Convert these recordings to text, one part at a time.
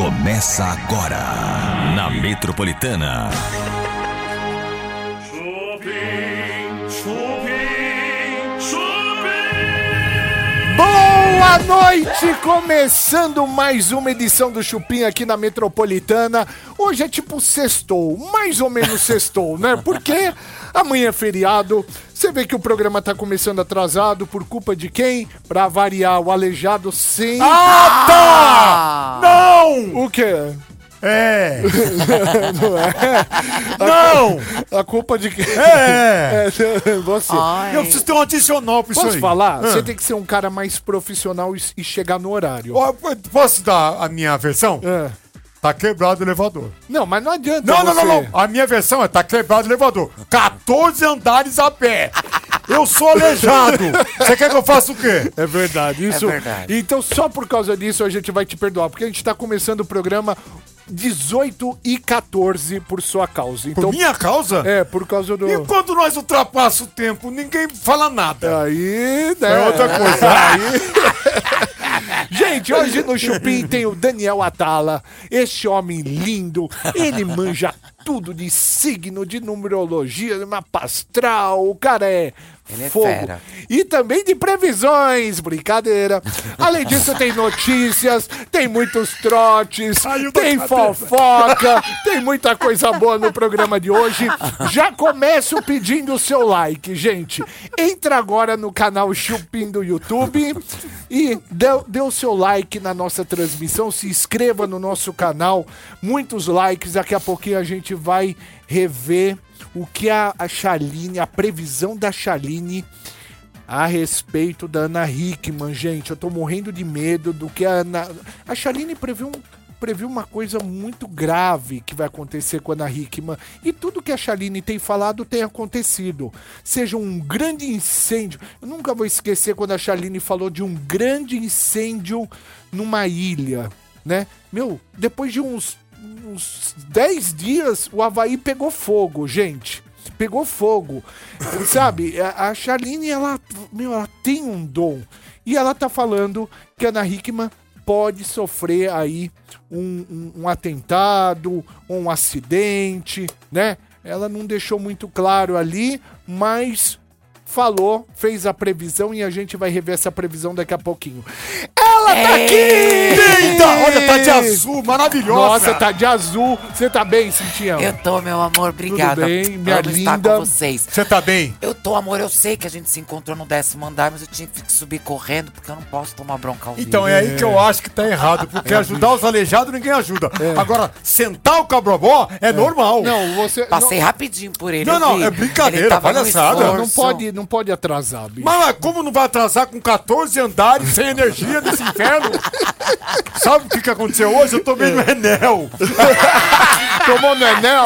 Começa agora na Metropolitana. Boa noite! Começando mais uma edição do Chupim aqui na Metropolitana. Hoje é tipo sextou, mais ou menos sextou, né? Porque amanhã é feriado. Você vê que o programa tá começando atrasado por culpa de quem? Pra variar, o aleijado sem. Ah, tá! Não! O quê? É! Não é? Não! A culpa de quem? É! É, você. Eu preciso ter um adicional pra isso Posso aí. falar? Ah. Você tem que ser um cara mais profissional e, e chegar no horário. Ó, Posso dar a minha versão? É. Tá quebrado o elevador. Não, mas não adianta. Não, não, não, você- não. A minha versão é tá quebrado o elevador. 14 andares a pé. Eu sou aleijado. Você quer que eu faça o quê? É verdade, isso. verdade. Então, só por causa disso, a gente vai te perdoar, porque a gente tá começando o programa 18 e 14 por sua causa. Por Então, minha causa? é, por causa do. E quando nós ultrapassa o tempo, ninguém fala nada. Aí, né? É outra coisa. Gente, hoje no Chupim tem o Daniel Atala, este homem lindo. Ele manja tudo de signo, de numerologia, de mapa astral. O cara é. Ele é fogo. fera. E também de previsões, brincadeira. Além disso, tem notícias, tem muitos trotes, tem fofoca, tem muita coisa boa no programa de hoje. Já começo pedindo o seu like, gente. Entra agora no canal Chupim do YouTube e dê, dê o seu like na nossa transmissão, se inscreva no nosso canal. Muitos likes, daqui a pouquinho a gente vai rever o que a, Chaline, a previsão da Chaline a respeito da Ana Hickman, gente. Eu tô morrendo de medo do que a Ana. A Chaline previu, um- previu uma coisa muito grave que vai acontecer com a Ana Hickman. E tudo que a Chaline tem falado tem acontecido. Seja um grande incêndio. Eu nunca vou esquecer quando a Chaline falou de um grande incêndio numa ilha, né? Meu, depois de uns uns 10 dias o Havaí pegou fogo, gente. Pegou fogo. Sabe, a, a Charlene, ela, meu, ela tem um dom. E ela tá falando que a Ana Hickman pode sofrer aí um, um- um atentado, um acidente, né? Ela não deixou muito claro ali, mas falou, fez a previsão e a gente vai rever essa previsão daqui a pouquinho. Ela tá aqui! Eita, olha, tá de azul, maravilhosa. Nossa, tá de azul. Você tá bem, Cintião? Eu tô, meu amor, obrigada. bem, minha Amo estar linda? com vocês. Você tá bem? Eu tô, amor, eu sei que a gente se encontrou no décimo andar, mas eu tinha que subir correndo, porque eu não posso tomar bronca ao vivo. Então é aí que eu acho que tá errado, porque ajudar os aleijados ninguém ajuda. Agora, sentar o cabrobó é, normal. Não, você. Passei rapidinho por ele. Não, não, é brincadeira, palhaçada. não, não pode, não pode atrasar, bicho. Mas, mas como não vai atrasar com 14 andares sem energia desse inferno? Sabe o que, que aconteceu hoje? Eu tomei no Enel. Tomou no Enel?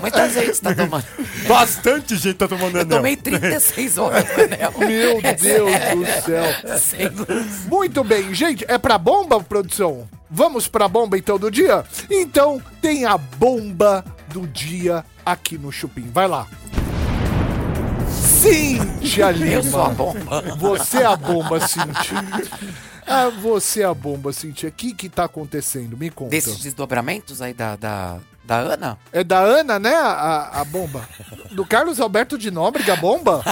Muita gente tá tomando. Bastante gente tá tomando Eu Enel. tomei 36 horas no anel. Meu Deus do céu. Sem luz. Muito bem, gente. É pra bomba, produção? Vamos pra bomba então do dia? Então tem a bomba do dia aqui no Chupim. Vai lá. Cíntia Lima. Eu sou a bomba. Você é a bomba, Cintia. Ah, você é a bomba, Cintia. O que que tá acontecendo? Me conta. Desses desdobramentos aí da, da, da Ana? É da Ana, né? A, a bomba. Do Carlos Alberto de Nóbrega, a bomba?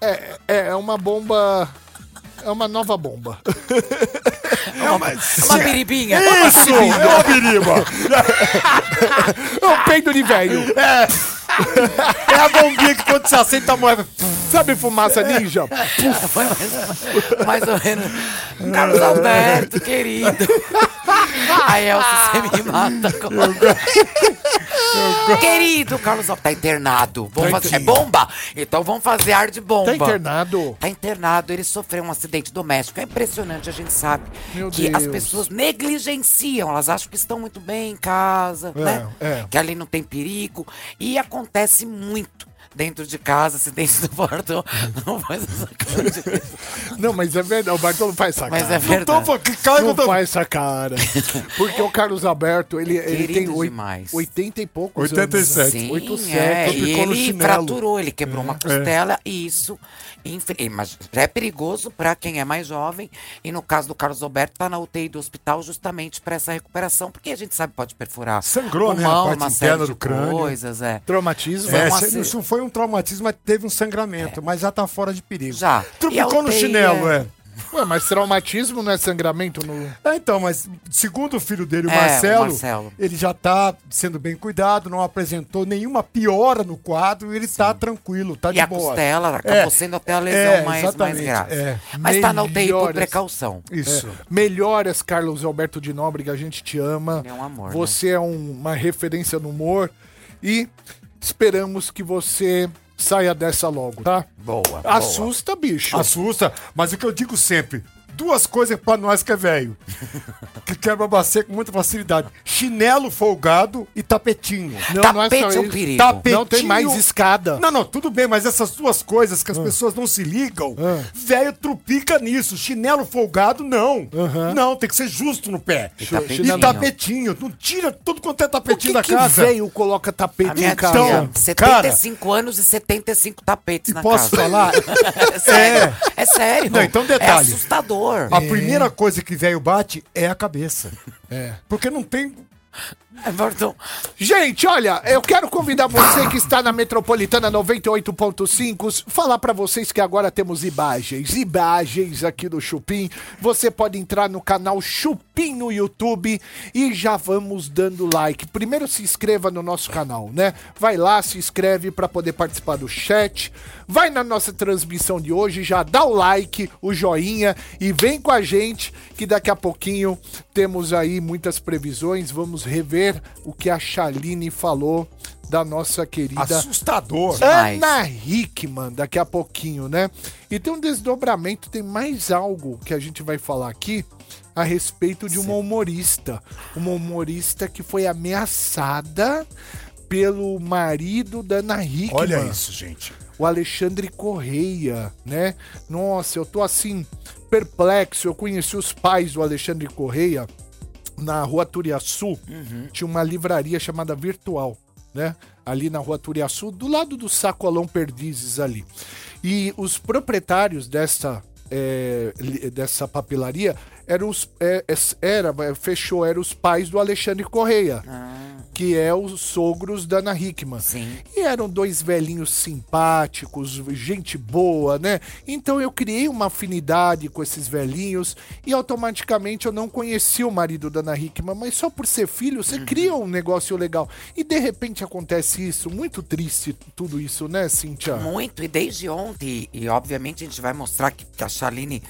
É, é é uma bomba. É uma nova bomba. É uma, uma biribinha. Isso! É uma biriba! É um peido de velho. É a bombinha que quando você aceita a moeda. Sabe fumaça ninja? Foi mais, mais ou menos. Carlos Alberto, querido. Aí, Elcio, você me mata. Com... querido, Carlos Alberto. Tá internado. Vamos Tá fazer... É bomba? Então vamos fazer ar de bomba. Tá internado? Tá internado, ele sofreu um acidente doméstico. É impressionante, a gente sabe Meu que as Deus. pessoas negligenciam, elas acham que estão muito bem em casa, É, né? é. Que ali não tem perigo. E acontece muito dentro de casa, se dentro do portão, não faz essa cara de... Não, mas é verdade. O Bartolo faz essa Mas cara. é Então, verdade. pô, que cara Não eu tô- faz essa cara. Porque o Carlos Alberto, ele, ele tem oi- demais. 80 e poucos 87. anos. Sim, 87, é, e ficou no ele fraturou, ele quebrou uma costela e isso, mas já é perigoso para quem é mais jovem e no caso do Carlos Alberto tá na UTI do hospital justamente para essa recuperação, porque a gente sabe que pode perfurar Sangrou, né, a pulmão, parte uma interna do crânio. coisas, é. Traumatismo. Foi É, um acer- isso foi um traumatismo, mas teve um sangramento, mas já tá fora de perigo. Já. Ficou no chinelo, é- é. Ué, mas traumatismo não é sangramento no. É, então, mas segundo o filho dele, o É, o Marcelo, Marcelo. ele já tá sendo bem cuidado, não apresentou nenhuma piora no quadro, ele tá tranquilo, tá E de a boa. costela acabou É, sendo até a lesão é, mais, mais grave. é. Mas tá na UTI por precaução. Isso. É, melhoras, Carlos Alberto de Nóbrega, a gente te ama. Ele é um amor, Você é um- uma referência no humor e esperamos que você saia dessa logo, tá? Boa. boa. Assusta, bicho. Assusta, mas o que eu digo sempre, duas coisas pra nós que é velho, que quebra a bacia com muita facilidade, chinelo folgado e tapetinho. Não, não é Tapete só é um isso. perigo. Tapetinho. Não tem mais escada. Não, não, tudo bem, mas essas duas coisas que as pessoas não se ligam, Ah. velho trupica nisso. Chinelo folgado, não. Não, tem que ser justo no pé. E E tapetinho. tapetinho. Não tira tudo quanto é Por que, tapetinho da que casa. velho coloca tapete A minha em casa? Então, tia, cara- 75 anos e 75 tapetes E na posso casa. falar? É sério. É, sério. Não, então detalhe. É assustador. A primeira coisa que velho bate é a cabeça. É. Porque não tem. Bartol, Gente, olha, eu quero convidar você que está na Metropolitana 98.5, falar para vocês que agora temos imagens, imagens aqui do Chupim. Você pode entrar no canal Chupim no YouTube e já vamos dando like. Primeiro se inscreva no nosso canal, né? Vai lá, se inscreve para poder participar do chat. Vai na nossa transmissão de hoje, já dá o like, o joinha e vem com a gente que daqui a pouquinho temos aí muitas previsões. Vamos rever o que a Chaline falou da nossa querida Assustador. Ana Hickman daqui a pouquinho, né? E tem um desdobramento, tem mais algo que a gente vai falar aqui a respeito de uma humorista. Uma humorista que foi ameaçada pelo marido da Ana Hickman Olha isso, gente. o Alexandre Correia, né? Nossa, eu tô assim, perplexo. Eu conheci os pais do Alexandre Correia na rua Turiaçu. Tinha uma livraria chamada Virtual, né? Ali na rua Turiaçu, do lado do Sacolão Perdizes ali. E os proprietários dessa. é, dessa papelaria eram os é, es- era é, fechou eram os pais do Alexandre Correia que é os sogros da Ana Hickman. Sim. E eram dois velhinhos simpáticos, gente boa, né? Então eu criei uma afinidade com esses velhinhos e automaticamente eu não conheci o marido da Ana Hickman, mas só por ser filho você cria um negócio legal. E de repente acontece isso, muito triste tudo isso, né, Cintia? Muito, e desde ontem, e, e obviamente a gente vai mostrar que, que a Chaline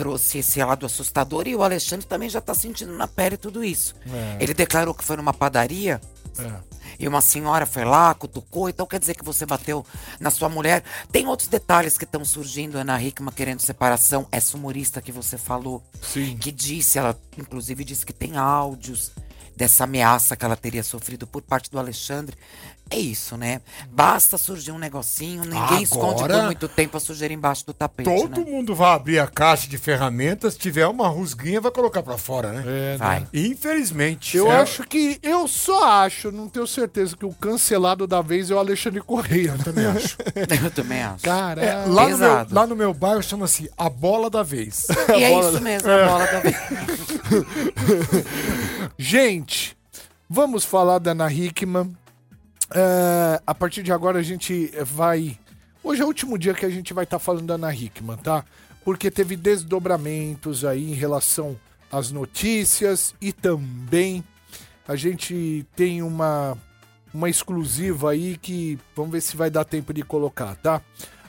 trouxe esse lado assustador e o Alexandre também já tá sentindo na pele tudo isso. Ele declarou que foi numa padaria É. e uma senhora foi lá, cutucou, então quer dizer que você bateu na sua mulher. Tem outros detalhes que estão surgindo, Ana Hickman querendo separação, essa humorista que você falou, Sim. que disse, ela inclusive disse que tem áudios dessa ameaça que ela teria sofrido por parte do Alexandre. É isso, né? Basta surgir um negocinho, ninguém esconde Agora, por muito tempo a sujeira embaixo do tapete, Todo né? mundo vai abrir a caixa de ferramentas, tiver uma rusguinha, vai colocar pra fora, né? É, né? Vai. Infelizmente. Eu É- acho que. Eu só acho, não tenho certeza, que o cancelado da vez é o Alexandre Correia. né? também acho. Eu também acho. Caralho. É, lá, no meu, lá no meu bairro chama-se a bola da vez. E é isso mesmo, a bola da vez. Gente, vamos falar da Ana Hickman. É, a partir de agora a gente vai. Hoje é o último dia que a gente vai estar falando da Ana Hickman, tá? Porque teve desdobramentos aí em relação às notícias e também a gente tem uma, uma exclusiva aí que vamos ver se vai dar tempo de colocar, tá?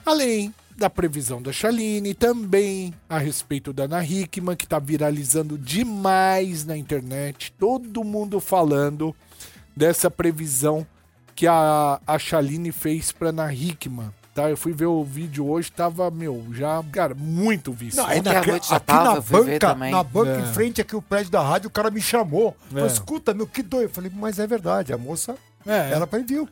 Além da previsão da Chaline, também a respeito da Ana Hickman, que tá viralizando demais na internet, todo mundo falando dessa previsão que a, a Chaline fez pra Ana Hickman, tá? Eu fui ver o vídeo hoje, tava, meu, já, cara, muito visto. Não, já aqui tava, na banca, na banca É. em frente aqui o prédio da rádio, o cara me chamou. Falou, É. escuta, meu, que doido. Eu falei, mas é verdade, a moça É. Ela previu.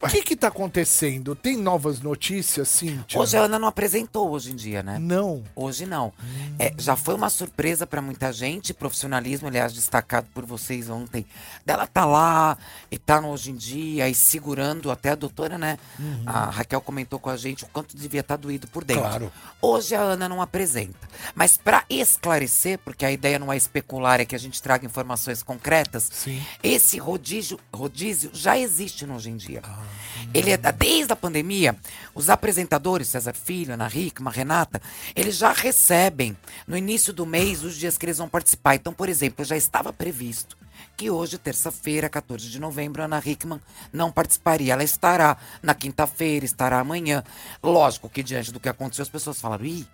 O que que tá acontecendo? Tem novas notícias, Cíntia? Hoje a Ana não apresentou hoje em dia, né? Não. Hoje não. É, já foi uma surpresa pra muita gente, profissionalismo, aliás, destacado por vocês ontem. Dela tá lá e tá no hoje em dia e segurando até a doutora, né? A Raquel comentou com a gente o quanto devia estar doído por dentro. Claro. Hoje a Ana não apresenta. Mas pra esclarecer, porque a ideia não é especular, é que a gente traga informações concretas. Sim. Esse rodízio, rodízio já existe no hoje em dia. Ele é desde a pandemia, os apresentadores, César Filho, Ana Hickman, Renata, eles já recebem no início do mês os dias que eles vão participar. Então, por exemplo, já estava previsto que hoje, terça-feira, 14 de novembro, Ana Hickman não participaria. Ela estará na quinta-feira, estará amanhã. Lógico que diante do que aconteceu, as pessoas falaram, ih,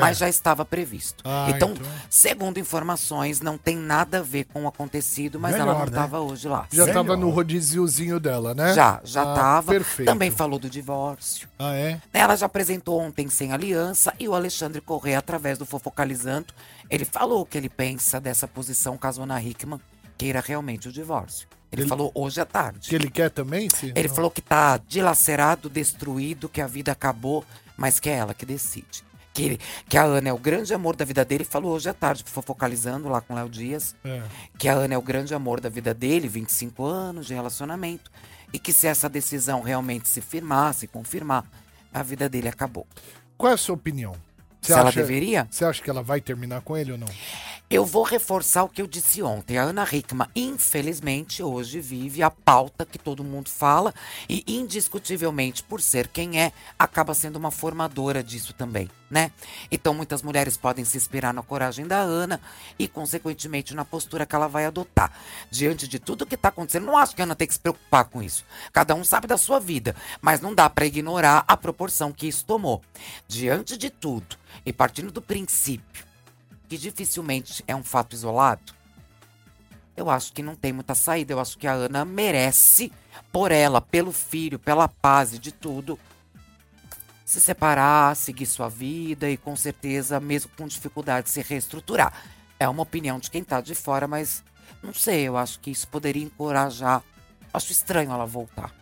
mas já estava previsto. Ah, então, então. segundo informações, não tem nada a ver com o acontecido, mas ela Melhor, não né? estava hoje lá. Já Sério? tava no rodíziozinho dela, né? Já, já Ah, tava. Perfeito. Também falou do divórcio. Ah, é? Ela já apresentou ontem sem aliança e o Alexandre Corrêa, através do Fofocalizando, ele falou o que ele pensa dessa posição caso Ana Hickman queira realmente o divórcio. Ele, Ele- falou hoje à tarde. Que ele quer também, sim? Ele falou que tá dilacerado, destruído, que a vida acabou, mas que é ela que decide. Que, que a Ana é o grande amor da vida dele. Falou hoje à tarde, fofocalizando lá com o Léo Dias É. que a Ana é o grande amor da vida dele, 25 anos de relacionamento, e que se essa decisão realmente se firmar, se confirmar, a vida dele acabou. Qual é a sua opinião? Você Se ela deveria? Você acha que ela vai terminar com ele ou não? Eu vou reforçar o que eu disse ontem. A Ana Hickman, infelizmente, hoje vive a pauta que todo mundo fala e, indiscutivelmente, por ser quem é, acaba sendo uma formadora disso também, né? Então, muitas mulheres podem se inspirar na coragem da Ana e, consequentemente, na postura que ela vai adotar. Diante de tudo que está acontecendo, não acho que a Ana tem que se preocupar com isso. Cada um sabe da sua vida, mas não dá para ignorar a proporção que isso tomou. Diante de tudo, e partindo do princípio que dificilmente é um fato isolado, eu acho que não tem muita saída. Eu acho que a Ana merece, por ela, pelo filho, pela paz e de tudo, se separar, seguir sua vida e com certeza, mesmo com dificuldade, se reestruturar. É uma opinião de quem tá de fora, mas não sei, eu acho que isso poderia encorajar. Acho estranho ela voltar.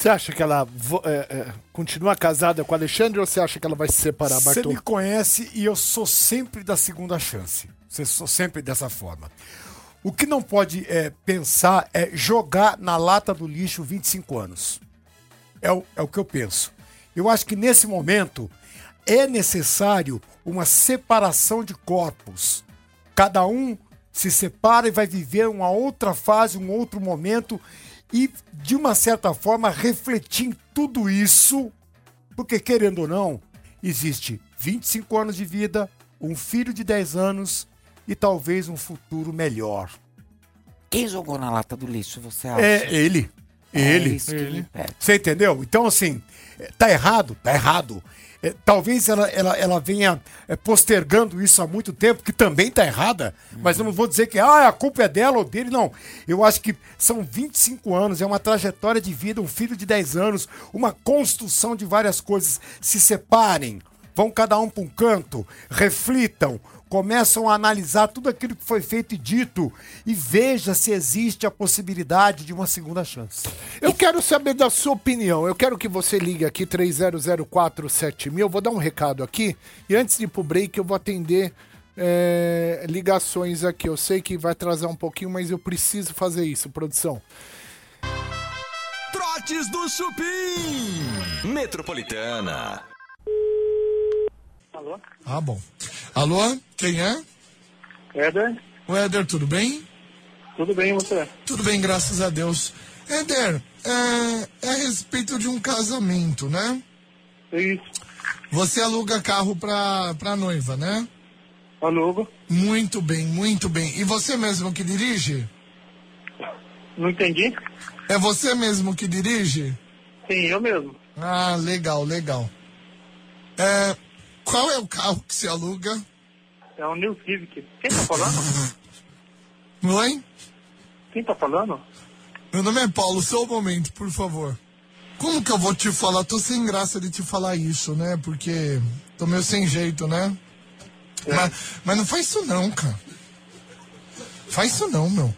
Você acha que ela é, é, continua casada com o Alexandre ou você acha que ela vai se separar, Você Bartô? me conhece e eu sou sempre da segunda chance. Você sou sempre dessa forma. O que não pode é, pensar é jogar na lata do lixo 25 anos. É o, é o que eu penso. Eu acho que nesse momento é necessário uma separação de corpos. Cada um se separa e vai viver uma outra fase, um outro momento e, de uma certa forma, refletir em tudo isso porque, querendo ou não, existe 25 anos de vida, um filho de 10 anos e talvez um futuro melhor. Quem jogou na lata do lixo, você acha? É ele. É Ele. me pega. Você entendeu? Então, assim, é, tá errado? Tá errado. É, talvez ela, ela, ela venha é, postergando isso há muito tempo, que também tá errada, mas eu não vou dizer que ah, a culpa é dela ou dele, não. Eu acho que são 25 anos, é uma trajetória de vida, um filho de 10 anos, uma construção de várias coisas. Se separem, vão cada um para um canto, reflitam, começam a analisar tudo aquilo que foi feito e dito e veja se existe a possibilidade de uma segunda chance. Eu quero saber da sua opinião. Eu quero que você ligue aqui 30047000. Eu vou dar um recado aqui. E antes de ir pro break, eu vou atender é, ligações aqui. Eu sei que vai atrasar um pouquinho, mas eu preciso fazer isso, produção. Trotes do Chupim. Metropolitana. Alô? Ah, bom. Alô, quem é? Éder? O Éder, tudo bem? Tudo bem, você? Tudo bem, graças a Deus. Éder, é, é a respeito de um casamento, né? Isso. Você aluga carro pra, pra noiva, né? Alugo. Muito bem, muito bem. E você mesmo que dirige? Não entendi? É você mesmo que dirige? Sim, eu mesmo. Ah, legal, legal. É, qual é o carro que se aluga? É o New Civic. Quem tá falando? Oi? Quem tá falando? Meu nome é Paulo, só um momento, por favor. Como que eu vou te falar? Tô sem graça de te falar isso, né? Porque tô meio sem jeito, né? Mas, mas não faz isso não, cara. Faz isso não, meu.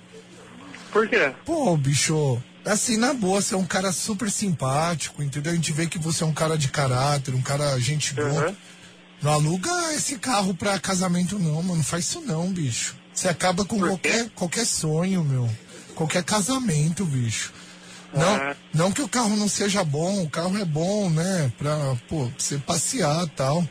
Por quê? Pô, bicho, Assim, na boa, você é um cara super simpático, entendeu? A gente vê que você é um cara de caráter, um cara gente boa. Uhum. Não aluga esse carro pra casamento, não, mano. Não faz isso não, bicho. Você acaba com qualquer, qualquer sonho, meu. Qualquer casamento, bicho. Não, Ah. não que o carro não seja bom, o carro é bom, né? Pra, pô, pra você passear e tal.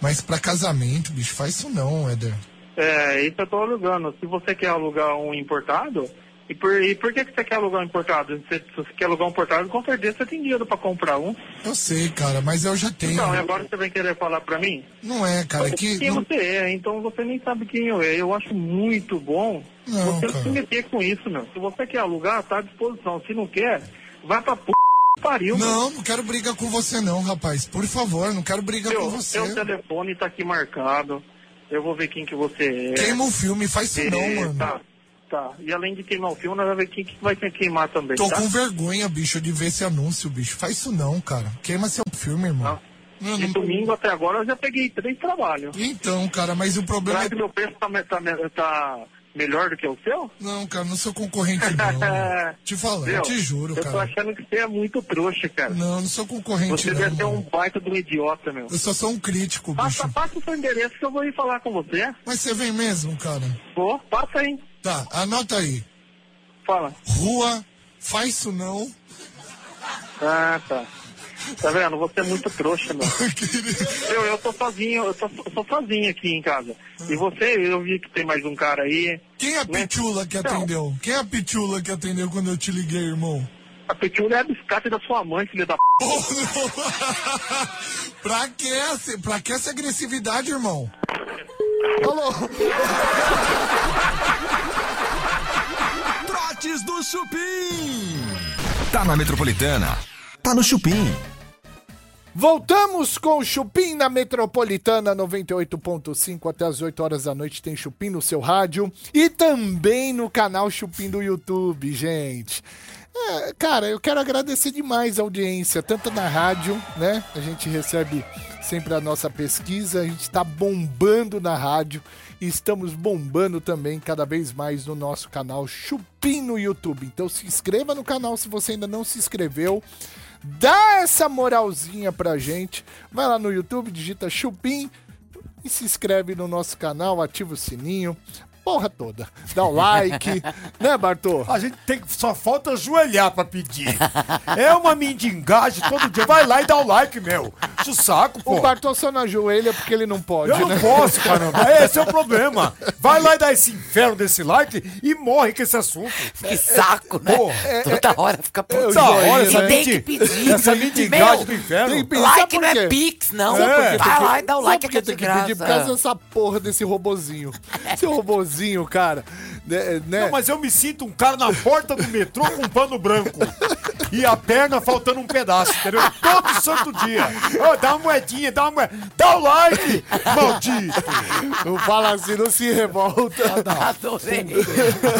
Mas pra casamento, bicho, faz isso não, Éder. É, isso eu tô alugando. Se você quer alugar um importado, e por, e por que, que você quer alugar um importado? Se, se você quer alugar um importado, com certeza você tem dinheiro pra comprar um. Eu sei, cara, mas eu já tenho. Então, e agora você vem querer falar pra mim? Não é, cara, é que. Quem não- você é, então você nem sabe quem eu é. Eu acho muito bom Não, você não cara. se meter com isso, meu. Se você quer alugar, tá à disposição. Se não quer, vai pra p... pariu, meu. Não, não quero brigar com você não, rapaz. Por favor, não quero brigar com você. seu telefone tá aqui marcado. Eu vou ver quem que você é. Queima o filme, faz isso não, mano. Tá, tá. E além de queimar o filme, nós vamos ver quem que vai ter que queimar também, Tô tá? com vergonha, bicho, de ver esse anúncio, bicho. Faz isso não, cara. Queima seu filme, irmão. Eu De não- domingo até agora eu já peguei três trabalhos. Então, cara, mas o problema Será é. que meu preço tá, tá, tá melhor do que o seu? Não, cara, não sou concorrente, não. te falando, te juro, Eu tô cara. achando que você é muito trouxa, cara. Não, não sou concorrente, Você não. deve ser um baita de um idiota, meu. Eu só sou um crítico, Passa, bicho. passa o seu endereço que eu vou ir falar com você. Mas você vem mesmo, cara? Vou, passa aí. Tá, anota aí. Fala. Rua, faz isso não. Ah, tá. Tá vendo? Você é muito trouxa, meu. Eu, eu tô sozinho, eu tô, tô sozinho aqui em casa. E você, eu vi que tem mais um cara aí. Quem é a Né? pitula que Não. atendeu? Quem é a pitula que atendeu quando eu te liguei, irmão? A Petúlia é a biscate da sua mãe, filha da p. pra que essa, pra que essa agressividade, irmão? Alô? Trotes do Chupim. Tá na Metropolitana. Tá no Chupim. Voltamos com o Chupim na Metropolitana 98.5 até as 8 horas da noite tem Chupim no seu rádio e também no canal Chupim do YouTube, gente. É, cara, eu quero agradecer demais a audiência, tanto na rádio, né? A gente recebe sempre a nossa pesquisa, a gente tá bombando na rádio e estamos bombando também cada vez mais no nosso canal Chupim no YouTube. Então se inscreva no canal se você ainda não se inscreveu. Dá essa moralzinha pra gente. Vai lá no YouTube, digita Chupim e se inscreve no nosso canal, ativa o sininho. Porra toda. Dá o like, né, Bartô? A gente tem que. Só falta ajoelhar pra pedir. É uma mendigagem todo dia. Vai lá e dá o like, meu. Enche o saco, O pô. Bartô só não ajoelha porque ele não pode, Eu né? não posso, caramba. Esse é o problema. Vai lá e dá esse inferno desse like e morre com esse assunto. Que saco, né? Porra. Toda hora fica eu Toda hora joinha, essa né? Tem que pedir. Essa mendigagem do inferno. tem que pedir. Like por não é? Pix, não. É. Vai Tem lá e dá o like por que é que tem de que pedir? Por causa graça. dessa porra desse robozinho. Esse robozinho, cara. Né? né? Não, mas eu me sinto um cara na porta do metrô com um pano branco. E a perna faltando um pedaço, entendeu? Todo santo dia. Ô, dá uma moedinha, dá uma moeda. Dá o like, maldito. Não fala assim, não se revolta. Adorei.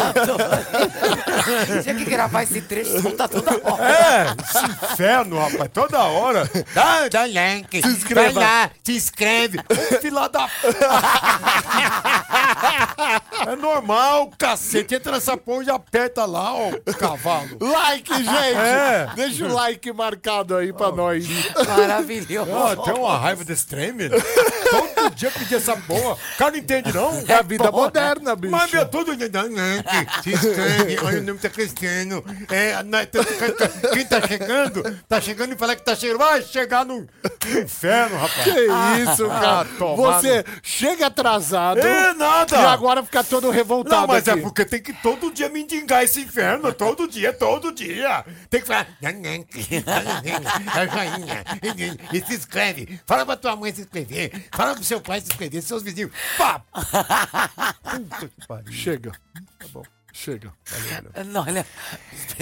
Adorei. Tinha que gravar esse trecho solta toda hora. É, esse inferno, rapaz, toda hora. Dá, dá like. Se inscreva. Vai lá, se inscreve. Ô, Fila da. É normal, cacete. Entra nessa porra e aperta lá, ó, cavalo. Like, gente! É. Deixa o like marcado aí pra nós. Maravilhoso. Ah, tem uma raiva desse trem. Todo dia pedir essa porra. O cara não entende, não. É a vida moderna, bicho. Mas, meu, todo dia. Olha, o nome tá crescendo. É, na- tá- tá- quem tá chegando, tá chegando e fala que tá chegando. Vai chegar no no inferno, rapaz. Que isso, cara. tomar Você chega atrasado É nada. e agora fica todo revoltado Não, mas aqui. é porque tem que todo dia mendigar esse inferno. Todo dia, todo dia. Tem que falar. E se inscreve. Fala pra tua mãe se inscrever. Fala pro seu pai se inscrever, seus vizinhos. Pá! Puta que pariu. Chega. Tá bom. Chega. Não, olha.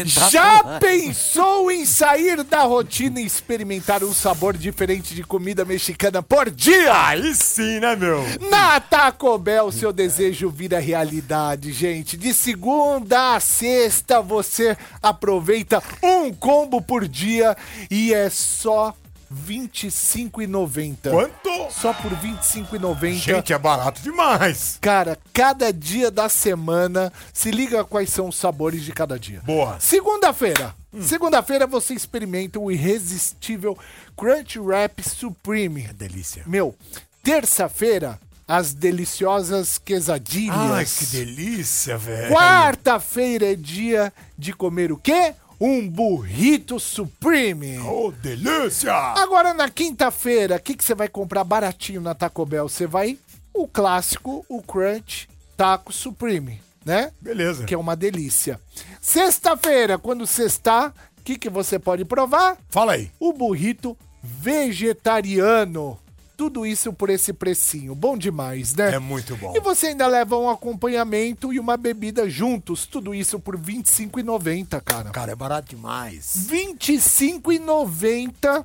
Já pensou em sair da rotina e experimentar um sabor diferente de comida mexicana por dia? Aí sim, né, meu? Na Taco Bell, seu desejo vira realidade, gente. De segunda a sexta, você aproveita um combo por dia e é só 25,90. Quanto? Só por 25,90. Gente, é barato demais. Cara, cada dia da semana, se liga quais são os sabores de cada dia. Boa. Segunda-feira. Segunda-feira você experimenta o irresistível Crunch Wrap Supreme. Delícia. Meu, terça-feira, as deliciosas quesadilhas. Ai, que delícia, velho. Quarta-feira é dia de comer o quê? Um burrito Supreme. Oh, delícia. Agora na quinta-feira, o que, que você vai comprar baratinho na Taco Bell? Você vai o clássico, o Crunch Taco Supreme, né? Beleza. Que é uma delícia. Sexta-feira, quando sextar, o que, que você pode provar? Fala aí. O burrito vegetariano. Tudo isso por esse precinho. Bom demais, né? É muito bom. E você ainda leva um acompanhamento e uma bebida juntos. Tudo isso por R$ 25,90, cara. Cara, é barato demais. R$ 25,90.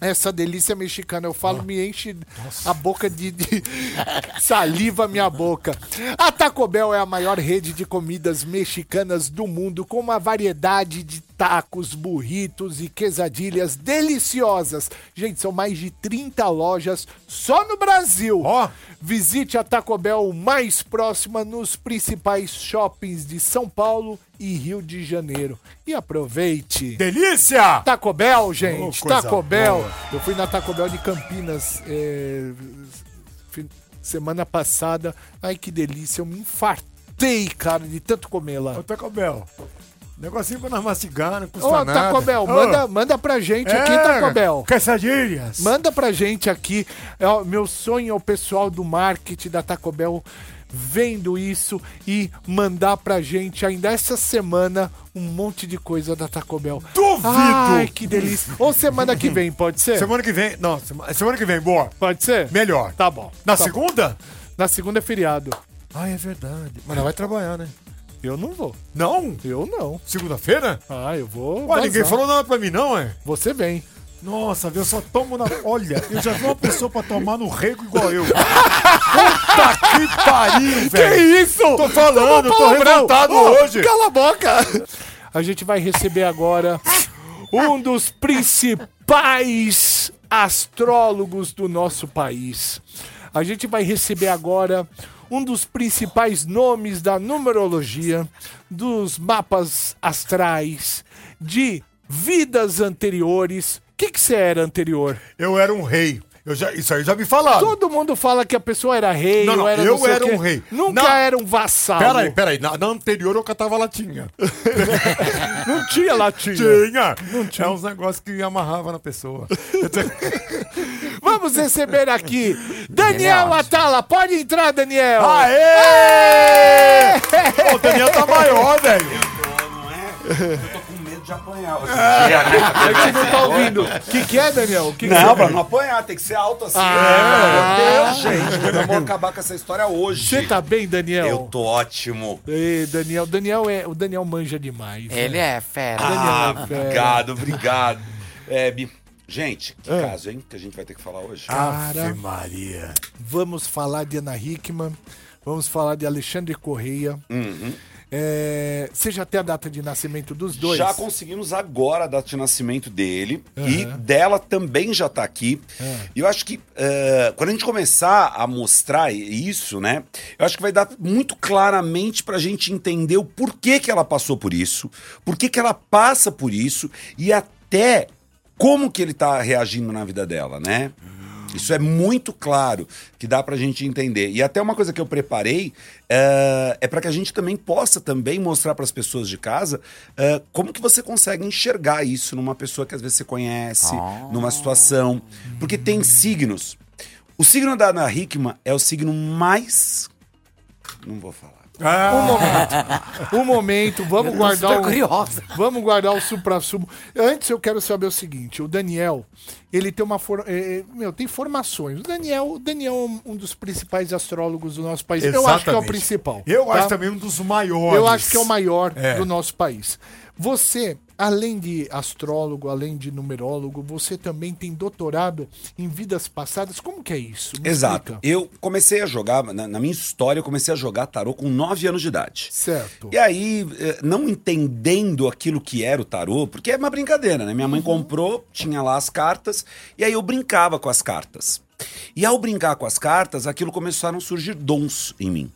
Essa delícia mexicana, eu falo, me enche a boca de, de- saliva minha boca. A Taco Bell é a maior rede de comidas mexicanas do mundo, com uma variedade de tacos, burritos e quesadilhas deliciosas. Gente, são mais de 30 lojas só no Brasil. Ó. Visite a Taco Bell mais próxima nos principais shoppings de São Paulo e Rio de Janeiro. E aproveite. Delícia! Taco Bell, gente. Oh, Taco Bell. boa. Eu fui na Taco Bell de Campinas é, semana passada. Ai, que delícia. Eu me infartei, cara, de tanto comer lá. Ô, Taco Bell. Negocinho pra nós mastigar, não custa Ô, nada. Taco Bell, Ô, manda, manda pra gente aqui, é, Taco Bell. Quesadilhas. Manda pra gente aqui. É, meu sonho é o pessoal do marketing da Taco Bell vendo isso e mandar pra gente ainda essa semana um monte de coisa da Taco Bell. Duvido! Ai, que delícia. Ou semana que vem, pode ser? Semana que vem. Não, sema- semana que vem, boa. Pode ser? Melhor. Tá bom. Na Tá bom. segunda? Na segunda é feriado. Ah, é verdade. Mas não vai trabalhar, né? Eu não vou. Não? Eu não. Segunda-feira? Ah, eu vou. Ué, ninguém falou nada pra mim, não, é? Você vem. Nossa, eu só tomo na. Olha, eu já vi uma pessoa pra tomar no rego igual eu. Puta que pariu, velho. isso? Tô falando, tô revoltado Ô, hoje. Cala a boca! A gente vai receber agora um dos principais astrólogos do nosso país. A gente vai receber agora um dos principais nomes da numerologia, dos mapas astrais, de vidas anteriores. O que que você era anterior? Eu era um rei. Eu já, isso aí já me falaram. Todo mundo fala que a pessoa era rei, Não, não, ou era eu sei o era um rei. Nunca Na- era um vassalo. Peraí, peraí. Na, na anterior eu catava latinha. Não tinha latinha. Tinha. Não tinha. É uns negócios que amarrava na pessoa. Vamos receber aqui Daniel Atala. Pode entrar, Daniel. Aê! Pô, o Daniel tá maior, velho. Não é? Eu tô de apanhar hoje É. em dia, né? A gente não tá ouvindo. O que, que é, Daniel? O que que Não, você- pra não apanhar, tem que ser alto assim. Ah. Meu Deus, gente. Vamos acabar com essa história hoje. Você tá bem, Daniel? Eu tô ótimo. Ei, Daniel, Daniel é, o Daniel manja demais. né? Ele é fera. Ah, Daniel, é obrigado, obrigado. É, Bi- gente, que Ah. caso, hein? Que a gente vai ter que falar hoje. Cara, Ave Maria. vamos falar de Ana Hickman, vamos falar de Alexandre Correia. Uhum. É, já tem a data de nascimento dos dois? Já conseguimos agora a data de nascimento dele e dela também já tá aqui. E eu acho que eh, quando a gente começar a mostrar isso, né? Eu acho que vai dar muito claramente pra gente entender o porquê que ela passou por isso, por que que ela passa por isso e até como que ele tá reagindo na vida dela, né? Isso é muito claro que dá pra gente entender. E até uma coisa que eu preparei é, é para que a gente também possa também mostrar para as pessoas de casa é, como que você consegue enxergar isso numa pessoa que às vezes você conhece, numa situação. Porque tem signos. O signo da Ana Hickman é o signo mais. Não vou falar. Um momento. Um momento, vamos guardar o. curiosa. Vamos guardar o supra-sumo. Antes eu quero saber o seguinte: o Daniel, ele tem uma. For... eh, meu, tem formações. O Daniel, o Daniel é um- dos principais astrólogos do nosso país. Eu acho que é o Exatamente. principal. Eu tá? acho também um dos maiores. Eu acho que é o maior É. do nosso país. Você além de astrólogo, além de numerólogo, você também tem doutorado em vidas passadas. Como que é isso? Me Exato. explica. Eu comecei a jogar, na, na minha história, eu comecei a jogar tarô com 9 anos de idade. Certo. E aí, eh, não entendendo aquilo que era o tarô, porque é uma brincadeira, né? Minha mãe comprou, tinha lá as cartas, e aí eu brincava com as cartas. E ao brincar com as cartas, aquilo começaram a surgir dons em mim.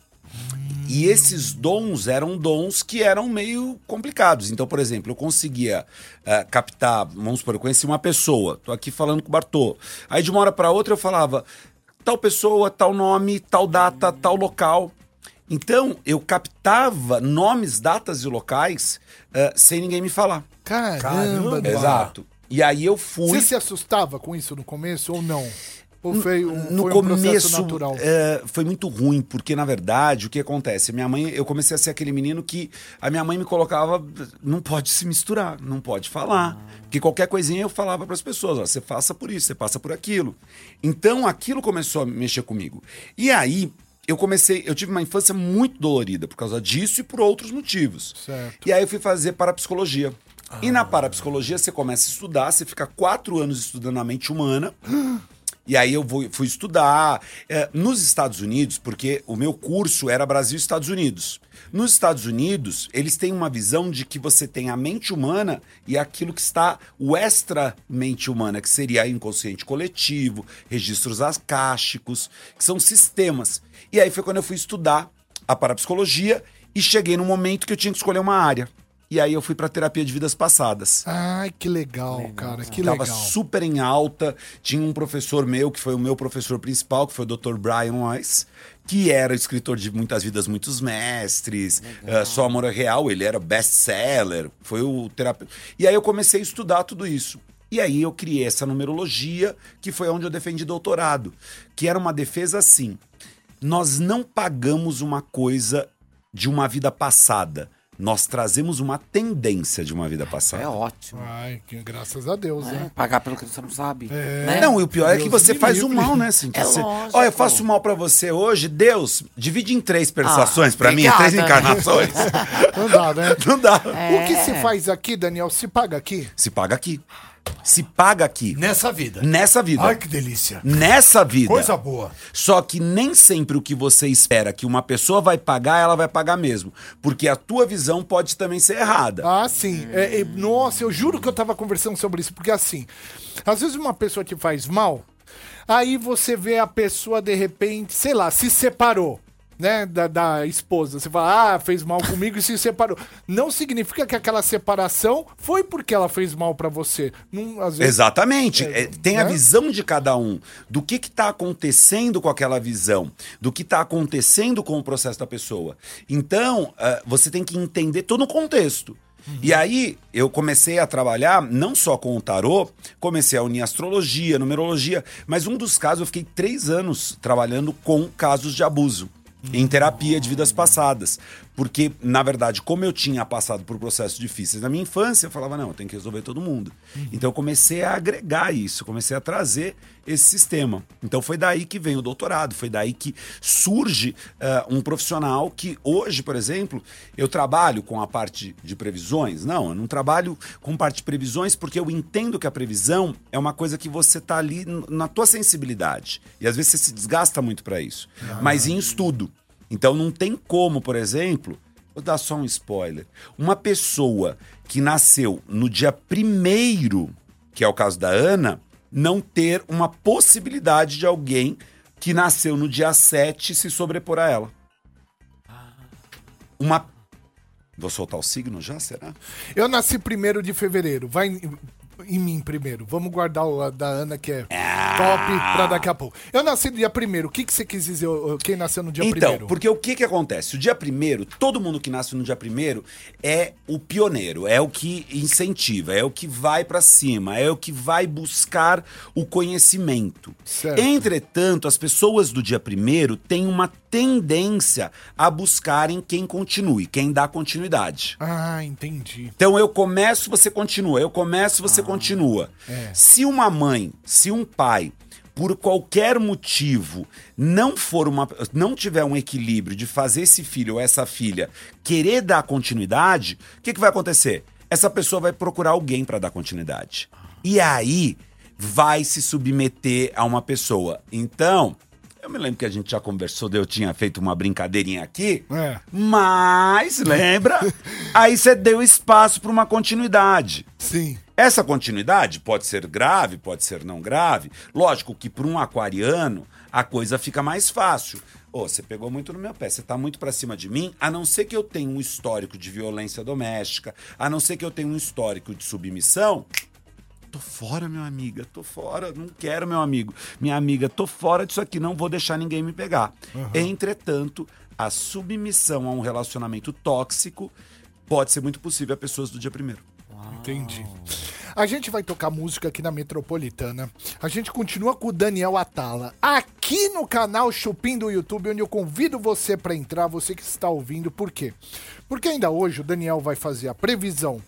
E esses dons eram dons que eram meio complicados. Então, por exemplo, eu conseguia eh, captar, vamos supor, eu conheci uma pessoa, tô aqui falando com o Bartô. Aí de uma hora para outra eu falava tal pessoa, tal nome, tal data, tal local. Então, eu captava nomes, datas e locais eh, sem ninguém me falar. Caramba, Caramba. Exato. E aí eu fui. Você se assustava com isso no começo ou não? Ou foi um, no foi um começo natural? é, foi muito ruim, porque na verdade o que acontece? Minha mãe, eu comecei a ser aquele menino que a minha mãe me colocava, não pode se misturar, não pode falar. Porque qualquer coisinha eu falava para as pessoas, ó, você passa por isso, você passa por aquilo. Então aquilo começou a mexer comigo. E aí eu comecei, eu tive uma infância muito dolorida por causa disso e por outros motivos. Certo. E aí eu fui fazer parapsicologia. E na parapsicologia você começa a estudar, você fica quatro anos estudando a mente humana. E aí eu vou- fui estudar é, nos Estados Unidos, porque o meu curso era Brasil e Estados Unidos. Nos Estados Unidos, eles têm uma visão de que você tem a mente humana e aquilo que está o extra-mente humana, que seria inconsciente coletivo, registros acásticos, que são sistemas. E aí foi quando eu fui estudar a parapsicologia e cheguei no momento que eu tinha que escolher uma área. E aí eu fui para terapia de vidas passadas. Ai, que legal, cara, que Tava legal. super em alta. Tinha um professor meu, que foi o meu professor principal, que foi o Dr. Brian Weiss, que era escritor de Muitas Vidas, Muitos Mestres, eh, Só Amor é Real, ele era best-seller, foi o terapeuta. E aí eu comecei a estudar tudo isso. E aí eu criei essa numerologia, que foi onde eu defendi doutorado, que era uma defesa assim. Nós não pagamos uma coisa de uma vida passada. Nós trazemos uma tendência de uma vida passada. É ótimo. Ai, que graças a Deus, É, né? pagar pelo que você não sabe. É. né? Não, e o pior é que Deus você faz o livre. mal, né, Cintia? É Você- lógico. Olha, eu faço mal pra você hoje, Deus, divide em três persações Ah, pra mim, obrigada. três encarnações. Não dá, né? Não dá. O que se faz aqui, Daniel, se paga aqui? Se paga aqui. Se paga aqui. Nessa vida. Nessa vida. Ai, que delícia. Nessa vida. Coisa boa. Só que nem sempre o que você espera que uma pessoa vai pagar, ela vai pagar mesmo. Porque a tua visão pode também ser errada. Ah, sim. É, é, nossa, eu juro que eu tava conversando sobre isso, porque assim, às vezes uma pessoa te faz mal, aí você vê a pessoa de repente, sei lá, se separou. Né, da, da esposa. Você fala, ah, fez mal comigo e se separou. Não significa que aquela separação foi porque ela fez mal pra você. Não, vezes, Exatamente. É, É, tem a né? visão de cada um, do que está acontecendo com aquela visão, do que está acontecendo com o processo da pessoa. Então, ah, você tem que entender todo o contexto. E aí, eu comecei a trabalhar não só com o tarô, comecei a unir astrologia, numerologia, mas um dos casos eu fiquei três anos trabalhando com casos de abuso. Em terapia de vidas passadas. Porque, na verdade, como eu tinha passado por processos difíceis na minha infância, eu falava, não, eu tenho que resolver todo mundo. Então eu comecei a agregar isso, comecei a trazer esse sistema. Então foi daí que vem o doutorado, foi daí que surge eh, um profissional que hoje, por exemplo, eu trabalho com a parte de previsões. Não, eu não trabalho com parte de previsões porque eu entendo que a previsão é uma coisa que você tá ali na tua sensibilidade. E às vezes você se desgasta muito para isso. Mas em estudo. Então não tem como, por exemplo, vou dar só um spoiler. Uma pessoa que nasceu no dia primeiro, que é o caso da Ana, não ter uma possibilidade de alguém que nasceu no dia 7 se sobrepor a ela. Uma. Vou soltar o signo já, será? Eu nasci primeiro de fevereiro. Vai em, mim primeiro. Vamos guardar o da Ana, que é top, pra daqui a pouco. Eu nasci no dia primeiro. O que, que você quis dizer, quem nasceu no dia Então, primeiro? porque o que que acontece? O dia primeiro, todo mundo que nasce no dia primeiro é o pioneiro, é o que incentiva, é o que vai pra cima, é o que vai buscar o conhecimento. Certo. Entretanto, as pessoas do dia primeiro têm uma tendência a buscarem quem continue, quem dá continuidade. Ah, entendi. Então eu começo, você continua. Eu começo, você continua. Se uma mãe, se um pai, por qualquer motivo, não for uma, não tiver um equilíbrio de fazer esse filho ou essa filha querer dar continuidade, o que, que vai acontecer? essa pessoa vai procurar alguém para dar continuidade. E aí vai se submeter a uma pessoa. Então, eu me lembro que a gente já conversou, eu tinha feito uma brincadeirinha aqui, É. mas lembra? aí você deu espaço para uma continuidade. Sim. Essa continuidade pode ser grave, pode ser não grave. Lógico que para um aquariano a coisa fica mais fácil. Ô, você pegou muito no meu pé, você tá muito pra cima de mim, a não ser que eu tenha um histórico de violência doméstica, a não ser que eu tenha um histórico de submissão. Tô fora, meu amiga, tô fora, não quero, meu amigo. Minha amiga, tô fora disso aqui, não vou deixar ninguém me pegar. Entretanto, a submissão a um relacionamento tóxico pode ser muito possível a pessoas do dia primeiro. Entendi. A gente vai tocar música aqui na Metropolitana. A gente continua com o Daniel Atala aqui no canal Chupim do YouTube, onde eu convido você para entrar, você que está ouvindo. Por quê? Porque ainda hoje o Daniel vai fazer a previsão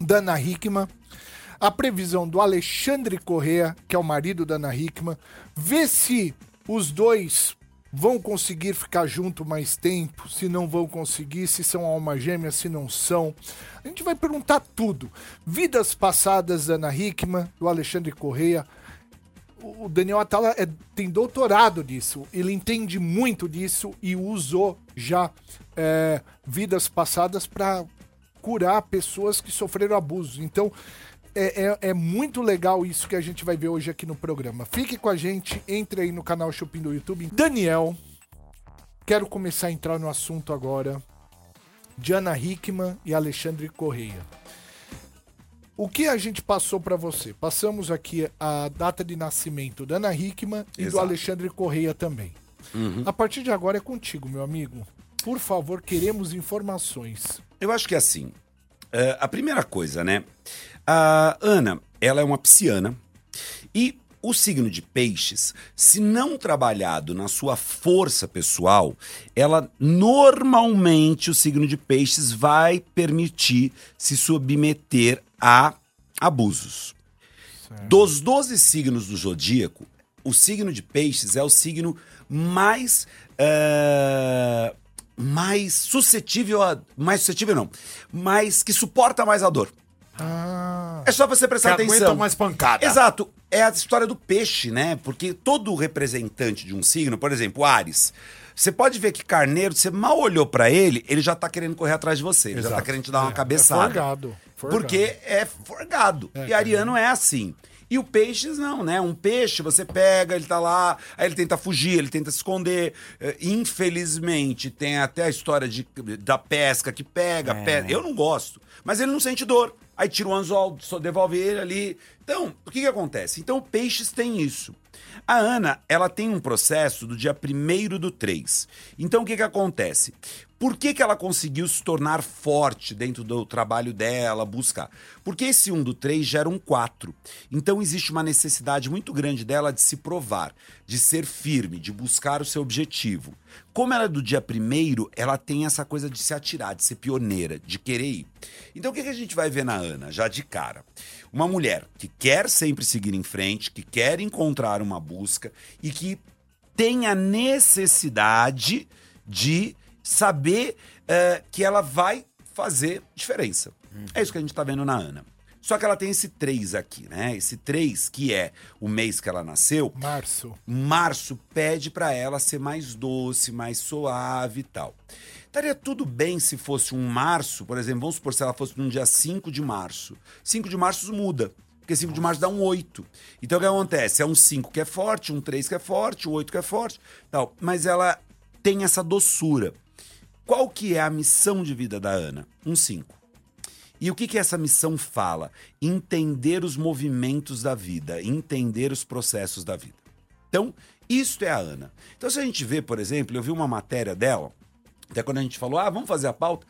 da Ana Hickman, a previsão do Alexandre Correa, que é o marido da Ana Hickman, ver se os dois vão conseguir ficar junto mais tempo, se não vão conseguir, se são alma gêmea, se não são. A gente vai perguntar tudo. Vidas passadas da Ana Hickman, do Alexandre Correa. O Daniel Atala é- tem doutorado disso, ele entende muito disso e usou já é, vidas passadas para curar pessoas que sofreram abusos. Então, é, é- é muito legal isso que a gente vai ver hoje aqui no programa. Fique com a gente, entre aí no canal Shopping do YouTube. Daniel, quero começar a entrar no assunto agora de Ana Hickman e Alexandre Correia. O que a gente passou para você? Passamos aqui a data de nascimento da Ana Hickman e do Exato. Alexandre Correia também. A partir de agora é contigo, meu amigo. Por favor, queremos informações. Eu acho que é assim. É, a primeira coisa, né? A Ana, ela é uma pisciana. E o signo de peixes, se não trabalhado na sua força pessoal, ela normalmente, o signo de peixes, vai permitir se submeter a abusos. Dos 12 signos do zodíaco, o signo de peixes é o signo mais. é, mais suscetível a. Mais suscetível, não. Mais que suporta mais a dor. Ah, É só você prestar Que atenção. mais pancada. Exato. É a história do peixe, né? Porque todo representante de um signo, por exemplo, Ares. Você pode ver que Carneiro, você mal olhou pra ele, ele já tá querendo correr atrás de você. Ele já tá querendo te dar uma é cabeçada. forgado. forgado. Porque é forgado. e Ariano é assim. E o peixes não, né? Um peixe você pega, ele tá lá, aí ele tenta fugir, ele tenta se esconder. Eh, Infelizmente, tem até a história de, da pesca que pega, pega. Eu não gosto. Mas ele não sente dor. Aí tira o anzol, só devolve ele ali. Então, o que que acontece? Então, o peixes tem isso. A Ana, ela tem um processo do dia 1 do 3. Então, o que que acontece? Por que, que ela conseguiu se tornar forte dentro do trabalho dela, buscar? Porque esse 1 do 3 gera um 4. Então existe uma necessidade muito grande dela de se provar, de ser firme, de buscar o seu objetivo. Como ela é do dia primeiro, ela tem essa coisa de se atirar, de ser pioneira, de querer ir. Então o que, que a gente vai ver na Ana, já de cara? Uma mulher que quer sempre seguir em frente, que quer encontrar uma busca e que tem a necessidade de saber eh, que ela vai fazer diferença. É isso que a gente tá vendo na Ana. Só que ela tem esse 3 aqui, né? Esse 3, que é o mês que ela nasceu, Março. Março pede pra ela ser mais doce, mais suave e tal. Estaria tudo bem se fosse um março, por exemplo, vamos supor se ela fosse num dia 5 de março. 5 de março muda, porque 5 de março dá um 8. Então o que acontece? É um 5 que é forte, um 3 que é forte, um 8 que é forte, tal. Mas ela tem essa doçura. Qual que é a missão de vida da Ana? Um 5. E o que, que essa missão fala? Entender os movimentos da vida, entender os processos da vida. Então, isto é a Ana. Então, se a gente vê, por exemplo, eu vi uma matéria dela, até quando a gente falou, ah, vamos fazer a pauta,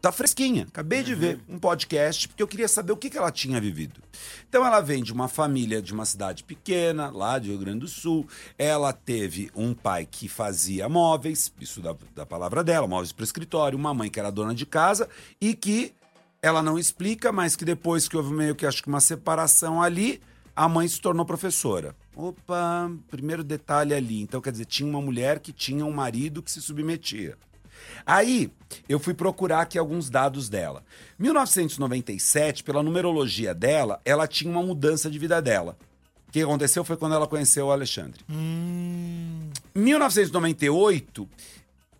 tá fresquinha. Acabei de ver um podcast, porque eu queria saber o que, que ela tinha vivido. Então, ela vem de uma família de uma cidade pequena, lá de Rio Grande do Sul. Ela teve um pai que fazia móveis, isso da, da palavra dela, móveis para escritório, uma mãe que era dona de casa e que ela não explica, mas que depois que houve meio que acho que uma separação ali, a mãe se tornou professora. Opa, primeiro detalhe ali. Então, quer dizer, tinha uma mulher que tinha um marido que se submetia. Aí, eu fui procurar aqui alguns dados dela. 1997, pela numerologia dela, ela tinha uma mudança de vida dela. O que aconteceu foi quando ela conheceu o Alexandre. 1998,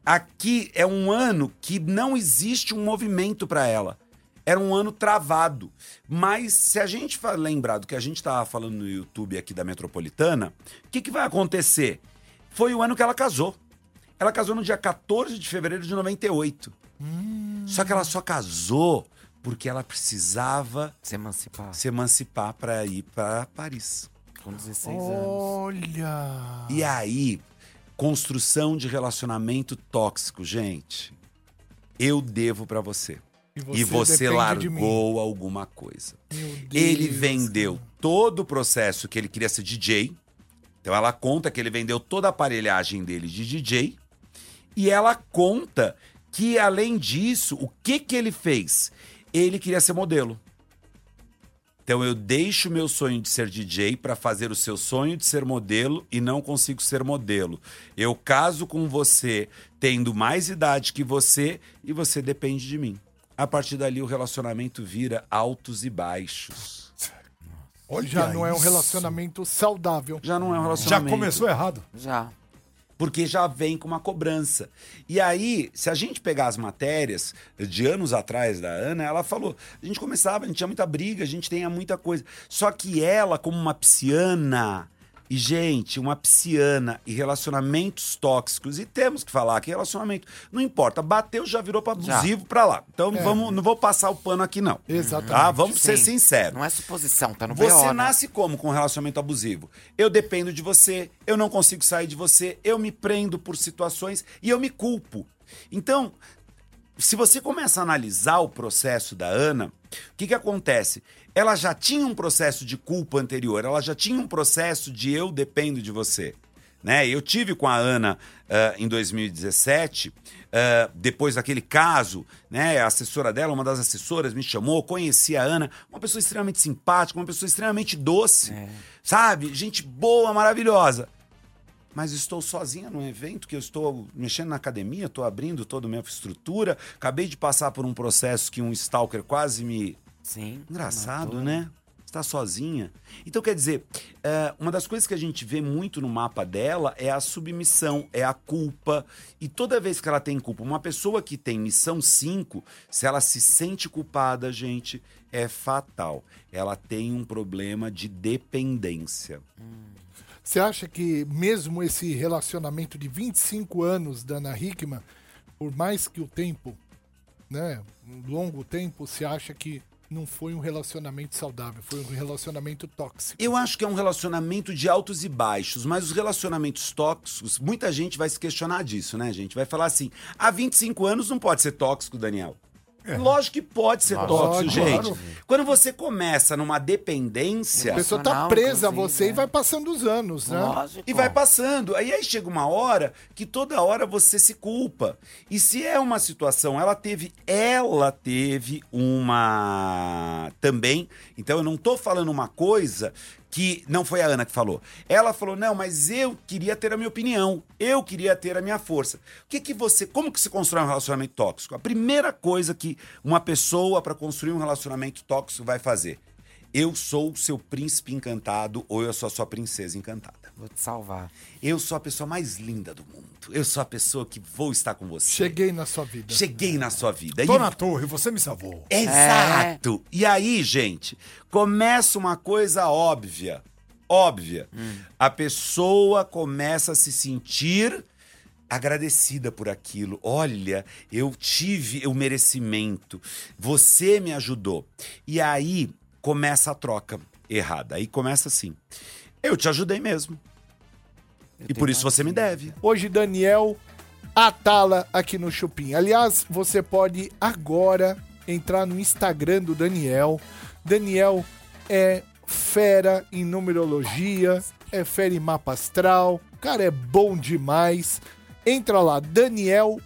aqui é um ano que não existe um movimento para ela. Era um ano travado. Mas se a gente lembrar do que a gente estava falando no YouTube aqui da Metropolitana, o que, que vai acontecer? Foi o ano que ela casou. Ela casou no dia 14 de fevereiro de 98. Só que ela só casou porque ela precisava Se emancipar se emancipar para ir para Paris. com 16 anos. Olha! E aí, construção de relacionamento tóxico, gente. Eu devo pra você. E E você você, de mim. largou alguma coisa. Ele vendeu todo o processo que ele queria ser DJ. Então ela conta que ele vendeu toda a aparelhagem dele de DJ. E ela conta que, além disso, o que, que ele fez? Ele queria ser modelo. Então eu deixo meu sonho de ser DJ para fazer o seu sonho de ser modelo e não consigo ser modelo. Eu caso com você tendo mais idade que você e você depende de mim. A partir dali o relacionamento vira altos e baixos. Olha Já não é um isso. relacionamento saudável. Já não é um Já relacionamento. começou errado. Já. Porque já vem com uma cobrança. E aí, se a gente pegar as matérias de anos atrás da Ana, ela falou: a gente começava, a gente tinha muita briga, a gente tinha muita coisa. Só que ela, como uma pisciana, e gente, uma pisciana e relacionamentos tóxicos, e temos que falar que relacionamento, não importa, bateu, já virou para abusivo pra lá. Então vamos, não vou passar o pano aqui, não. Exatamente. Tá? Vamos ser Sim. sinceros. Não é suposição, tá no Você BO, né? nasce como com um relacionamento abusivo? Eu dependo de você, eu não consigo sair de você, eu me prendo por situações e eu me culpo. Então, se você começa a analisar o processo da Ana, o que, que acontece? Ela já tinha um processo de culpa anterior, ela já tinha um processo de eu dependo de você. Né? Eu tive com a Ana ah, em 2017, ah, depois daquele caso, né? A assessora dela, uma das assessoras, me chamou, conheci a Ana, uma pessoa extremamente simpática, uma pessoa extremamente doce, sabe? Gente boa, maravilhosa. Mas estou sozinha num evento que eu estou mexendo na academia, estou abrindo toda a minha estrutura. Acabei de passar por um processo que um stalker quase me Sim. Engraçado, matou. né? Está sozinha. Então, quer dizer, é, uma das coisas que a gente vê muito no mapa dela é a submissão, é a culpa. E toda vez que ela tem culpa, uma pessoa que tem missão 5, se ela se sente culpada, gente, é fatal. Ela tem um problema de dependência. Você acha que mesmo esse relacionamento de 25 anos da Ana Hickman, por mais que o tempo, né, um longo tempo, você acha que não foi um relacionamento saudável, foi um relacionamento tóxico? Eu acho que é um relacionamento de altos e baixos, mas os relacionamentos tóxicos, muita gente vai se questionar disso, né, gente? Vai falar assim: há 25 anos não pode ser tóxico, Daniel. Lógico que pode ser tóxico, Lógico, gente. claro. Quando você começa numa dependência. A pessoa tá presa a você e é. vai passando os anos, né? Lógico. E vai passando. Aí, aí chega uma hora que toda hora você se culpa. E se é uma situação, ela teve, ela teve uma também. Então eu não tô falando uma coisa que não foi a Ana que falou. Ela falou: "Não, mas eu queria ter a minha opinião. Eu queria ter a minha força". O que que você, como que se constrói um relacionamento tóxico? A primeira coisa que uma pessoa para construir um relacionamento tóxico vai fazer: eu sou o seu príncipe encantado ou eu sou a sua princesa encantada. Vou te salvar. Eu sou a pessoa mais linda do mundo. Eu sou a pessoa que vou estar com você. Cheguei na sua vida. Cheguei na sua vida. Tô E- na torre, você me salvou. Exato. E aí, gente, começa uma coisa óbvia. Óbvia. A pessoa começa a se sentir agradecida por aquilo. Olha, eu tive o merecimento. Você me ajudou. E aí começa a troca errada. Aí começa assim. Eu te ajudei mesmo. e por isso você me deve. Hoje, Daniel Atala aqui no Chupim. Aliás, você pode agora entrar no Instagram do Daniel. Daniel é fera em numerologia, é fera em mapa astral. O cara é bom demais. Entra lá, Daniel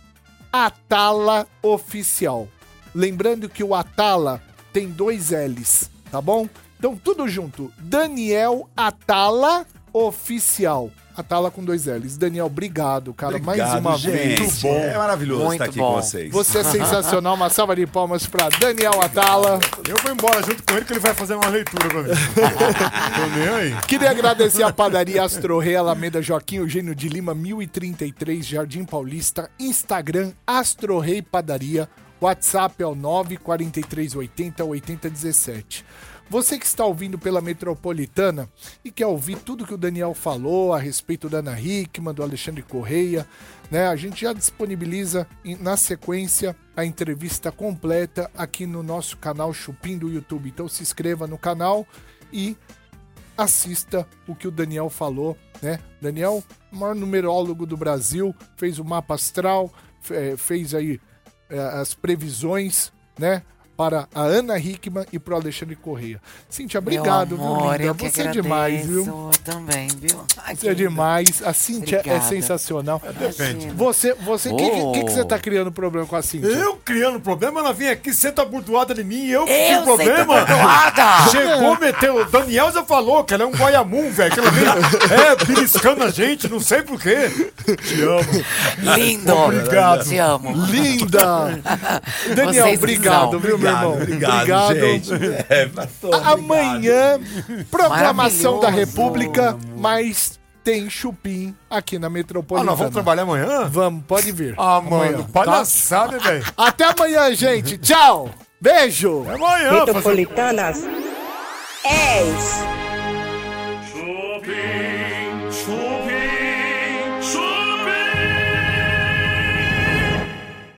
Atala Oficial. Lembrando que o Atala tem dois L's, tá bom? Então, tudo junto. Daniel Atala Oficial. Atala com dois L's. Daniel, obrigado, cara. mais Obrigado, uma gente. vez. Muito bom. É maravilhoso Muito estar aqui bom. com vocês. Você é sensacional. Uma salva de palmas pra Daniel Atala. Eu vou embora junto com ele que ele vai fazer uma leitura pra mim. Tô nem aí. Queria agradecer a padaria Astro Rei Alameda Joaquim Eugênio de Lima, 1033, Jardim Paulista. Instagram Astro Rei Padaria. WhatsApp é o 94380 8017. Você que está ouvindo pela Metropolitana e quer ouvir tudo que o Daniel falou a respeito da Ana Hickman, do Alexandre Correia, né? A gente já disponibiliza na sequência a entrevista completa aqui no nosso canal Chupim do YouTube. Então se inscreva no canal e assista o que o Daniel falou, né? Daniel, maior numerólogo do Brasil, fez o mapa astral, fe- fez aí as previsões, né? Para a Ana Hickman e para o Alexandre Correia. Cíntia, obrigado, Meu amor, viu, linda? que Você é demais, viu? também, viu? Ai, Você é que demais. A Cíntia é Obrigada. sensacional. Imagina. Você, você, o que, que, que que você Oh. tá criando problema com a Cíntia? Eu criando problema, ela vem aqui, senta burdoada em mim, eu que Eu tenho problema. burdoada. Chegou, meteu. O Daniel já falou que ela é um guaiamum, velho. Que ela vem, é, beliscando a gente, não sei porquê. Te amo. Lindo. Obrigado. Te amo. Linda! Daniel, Vocês obrigado, viu, meu irmão? Obrigado, gente. É, passou, A- Amanhã, proclamação da. República, mas tem chupim aqui na Ah, Metropolitana. nós vamos trabalhar amanhã? Vamos, pode vir. Ah, Amanhã, mano, tá? palhaçada, hein, velho. Até amanhã, gente. Tchau. Beijo. É amanhã, fazer Metropolitanas 10.